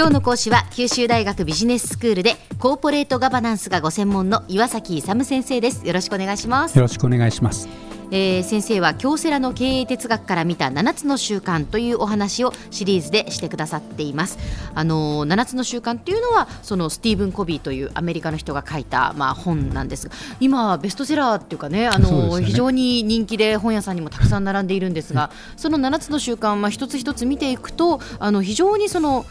今日の講師は九州大学ビジネススクールでコーポレートガバナンスがご専門の岩崎勇先生です。よろしくお願いします。よろしくお願いします。えー、先生は京セラの経営哲学から見た7つの習慣というお話をシリーズでしてくださっています。あのー、7つの習慣っていうのはそのスティーブン・コビーというアメリカの人が書いたまあ本なんですが今ベストセラーっていうかねあのーね、非常に人気で本屋さんにもたくさん並んでいるんですが、その7つの習慣まあ一つ一つ見ていくとあの非常にその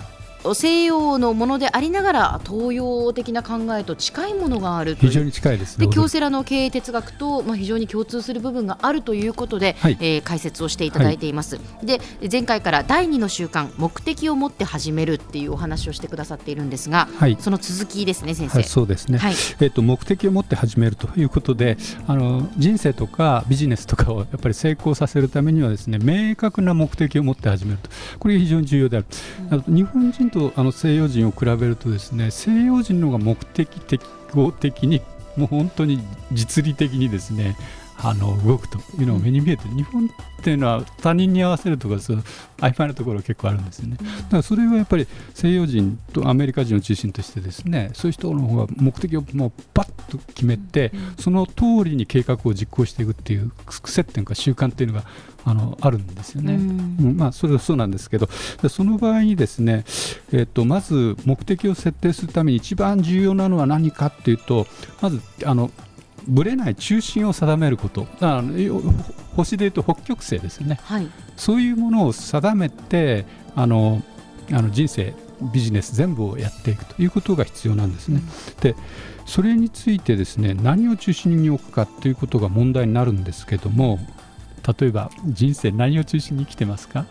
西洋のものでありながら東洋的な考えと近いものがある非常に近いですで京セラの経営哲学と、まあ、非常に共通する部分があるということで、はい、えー、解説をしていただいています、はい、で前回から第2の習慣目的を持って始めるっていうお話をしてくださっているんですが、はい、その続きですね先生、そうですね、えーと、目的を持って始めるということであの人生とかビジネスとかをやっぱり成功させるためにはですね明確な目的を持って始めると。これが非常に重要である、うん、日本人とあの西洋人を比べるとですね西洋人の方が目的的合的にもう本当に実利的にですねあの動くというのが目に見えて、日本っていうのは他人に合わせるとかそう曖昧なところが結構あるんですよね。だからそれはやっぱり西洋人とアメリカ人を中心としてですねそういう人の方が目的をもうバッと決めて、その通りに計画を実行していくっていう癖っていうか習慣っていうのがあのあるんですよね。うんまあ、それはそうなんですけどその場合にですね、えー、とまず目的を設定するために一番重要なのは何かっていうとまずあのぶれない中心を定めること。あの星でいうと北極星ですね、はい、そういうものを定めてあのあの人生ビジネス全部をやっていくということが必要なんですね。うん、でそれについてですね何を中心に置くかということが問題になるんですけども例えば人生何を中心に生きてますか？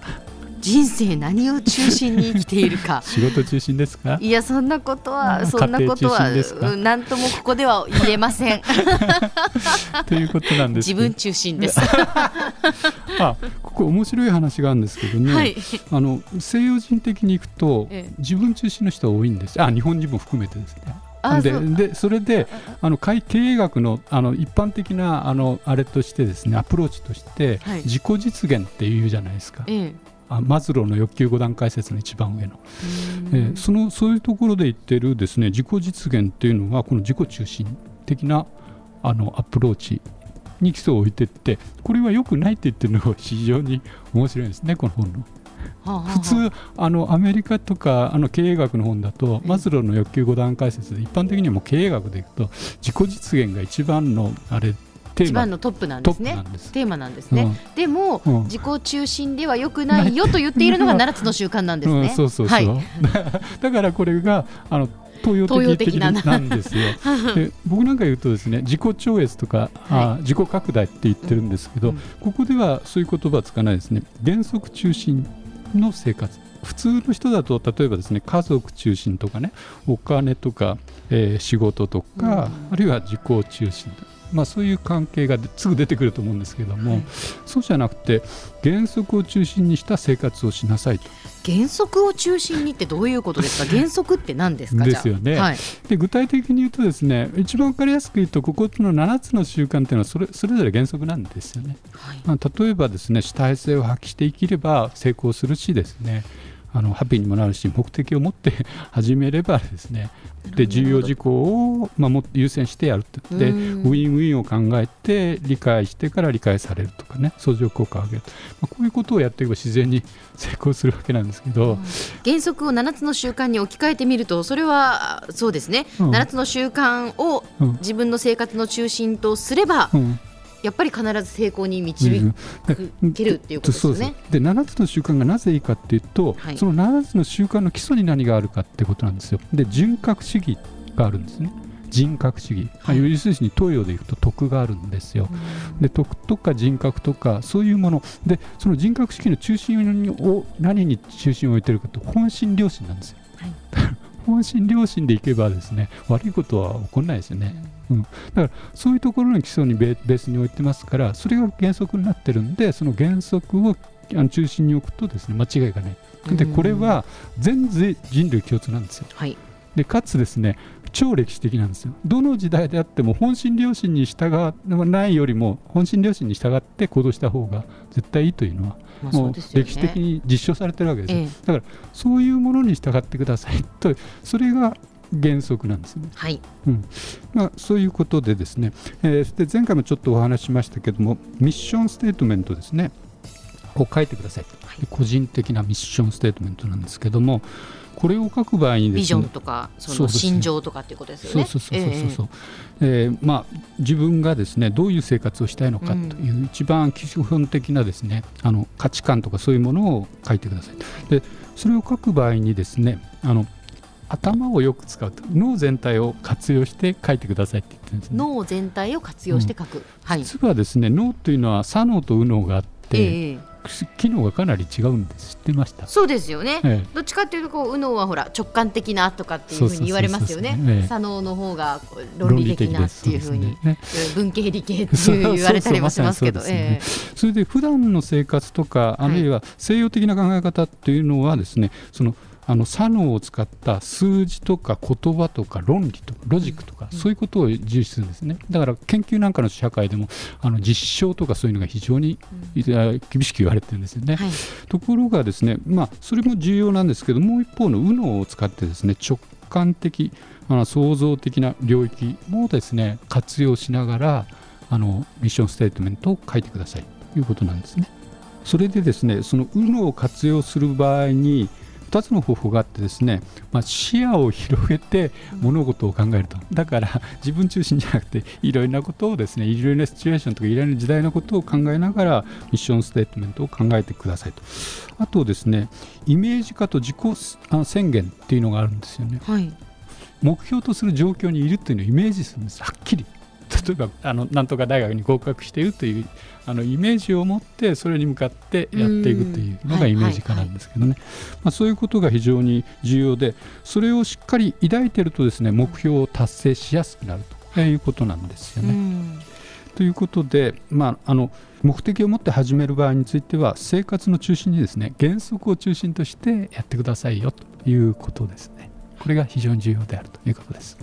人生何を中心に生きているか。仕事中心ですか？いやそんなことはそんなことは何ともここでは言えません。ということなんです自分中心です。あここ面白い話があるんですけどね、はい、あの西洋人的にいくと、ええ、自分中心の人は多いんです。あ日本人も含めてですね。ででそれであの経営学のあの一般的なあのあれとしてですねアプローチとして、はい、自己実現っていうじゃないですか。ええマズローの欲求5段階説の一番上の、えー、そのそういうところで言っているですね自己実現っていうのがこの自己中心的なあのアプローチに基礎を置いていってこれは良くないって言ってるのが非常に面白いですねこの本の。普通あのアメリカとかあの経営学の本だと、マズローの欲求5段階説で一般的にはもう経営学でいくと自己実現が一番のあれ一番のトップなんですね。テーマなんですね、うん、でも、うん、自己中心ではよくないよと言っているのが7つの習慣なんですね、うん、そうそうそう、はい、だからこれがあの東洋的な。んですよ。で僕なんか言うとですね自己超越とか、はい、あ自己拡大って言ってるんですけど、ここではそういう言葉はつかないですね。原則中心の生活。普通の人だと例えばですね家族中心とかねお金とか、えー、仕事とか、あるいは自己中心まあ、そういう関係がすぐ出てくると思うんですけども、はい、そうじゃなくて原則を中心にした生活をしなさいと。原則を中心にってどういうことですか？原則って何ですか？ですよね、はい、で具体的に言うとですね一番分かりやすく言うとここの7つの習慣っていうのはそれそれぞれ原則なんですよね、はい、まあ、例えばですね主体性を発揮して生きれば成功するしですねあのハッピーにもなるし目的を持って 始めればですねで重要事項を、まあ、も優先してやるってでウィンウィンを考えて理解してから理解されるとかね相乗効果を上げる、まあ、こういうことをやっていけば自然に 成功するわけなんですけど、うん、原則を7つの習慣に置き換えてみるとそれはそうですね、うん、7つの習慣を自分の生活の中心とすれば、うんやっぱり必ず成功に導けるっていうことですよね。で7つの習慣がなぜいいかっていうと、はい、その7つの習慣の基礎に何があるかってことなんですよ。で人格主義があるんですね。人格主義、はい、要するに東洋でいうと徳があるんですよ。で徳とか人格とかそういうものでその人格主義の中心を何に中心を置いてるかと本心良心なんですよ。はい本心良心でいけばですね悪いことは起こらないですよね。うん、だからそういうところの基礎にベースに置いてますからそれが原則になってるんでその原則を中心に置くとですね間違いがない。でこれは全人類共通なんですよ。はい、でかつですね超歴史的なんですよ。どの時代であっても本心良心に従わないよりも本心良心に従って行動した方が絶対いいというのはもう歴史的に実証されてるわけですよ、ええ、だからそういうものに従ってくださいとそれが原則なんですね。はい。うん。まあ、そういうことでですね、えー、で前回もちょっとお話ししましたけどもミッションステートメントですね。を書いてください、はい、個人的なミッションステートメントなんですけどもこれを書く場合にですねビジョンとかその心情とかっていうことですよね。そうそうそうそうそう、えー、えー、まあ自分がですねどういう生活をしたいのかという一番基本的なですねあの価値観とかそういうものを書いてください。でそれを書く場合にですねあの頭をよく使うと。脳全体を活用して書いてくださいって言ってるんです、ね、脳全体を活用して書く、うん。はい、実はですね脳というのは左脳と右脳があって、えー、機能がかなり違うんです。知ってました？そうですよね、ええ、どっちかっていうとこう右脳はほら直感的なとかっていうふうに言われますよね。左脳の方が論理的なっていうふうに、ね、文系理系って 言われたりもしますけどそれで普段の生活とかあるいは西洋的な考え方っていうのはですねそのあの左脳を使った数字とか言葉とか論理とかロジックとか、そういうことを重視するんですね。だから研究なんかの社会でもあの実証とかそういうのが非常に厳しく言われてるんですよね、はい、ところがですねまあそれも重要なんですけどもう一方の右脳を使ってですね直感的あの創造的な領域もですね活用しながらあのミッションステートメントを書いてくださいということなんですね。それでですねその右脳を活用する場合に2つの方法があってですね、まあ、視野を広げて物事を考えると。だから自分中心じゃなくていろいろなことをですねいろいろなシチュエーションとかいろいろな時代のことを考えながらミッションステートメントを考えてくださいと。あとですねイメージ化と自己宣言っていうのがあるんですよね、はい、目標とする状況にいるっていうのをイメージするんです。はっきり例えばあのなんとか大学に合格しているというあのイメージを持ってそれに向かってやっていくというのがイメージ化なんですけどね、まあ、そういうことが非常に重要でそれをしっかり抱いているとですね目標を達成しやすくなるということなんですよね。ということで、まあ、あの目的を持って始める場合については生活の中心にですね原則を中心としてやってくださいよということですね。これが非常に重要であるということです。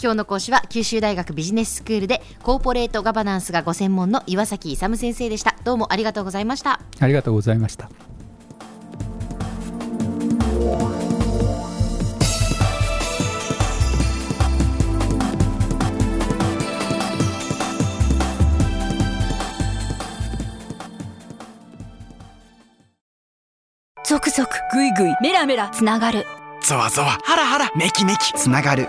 今日の講師は九州大学ビジネススクールでコーポレートガバナンスがご専門の岩崎勇先生でした。どうもありがとうございました。ありがとうございました。続々ぐいぐいメラメラつながる。ゾワゾワハラハラメキメキつながる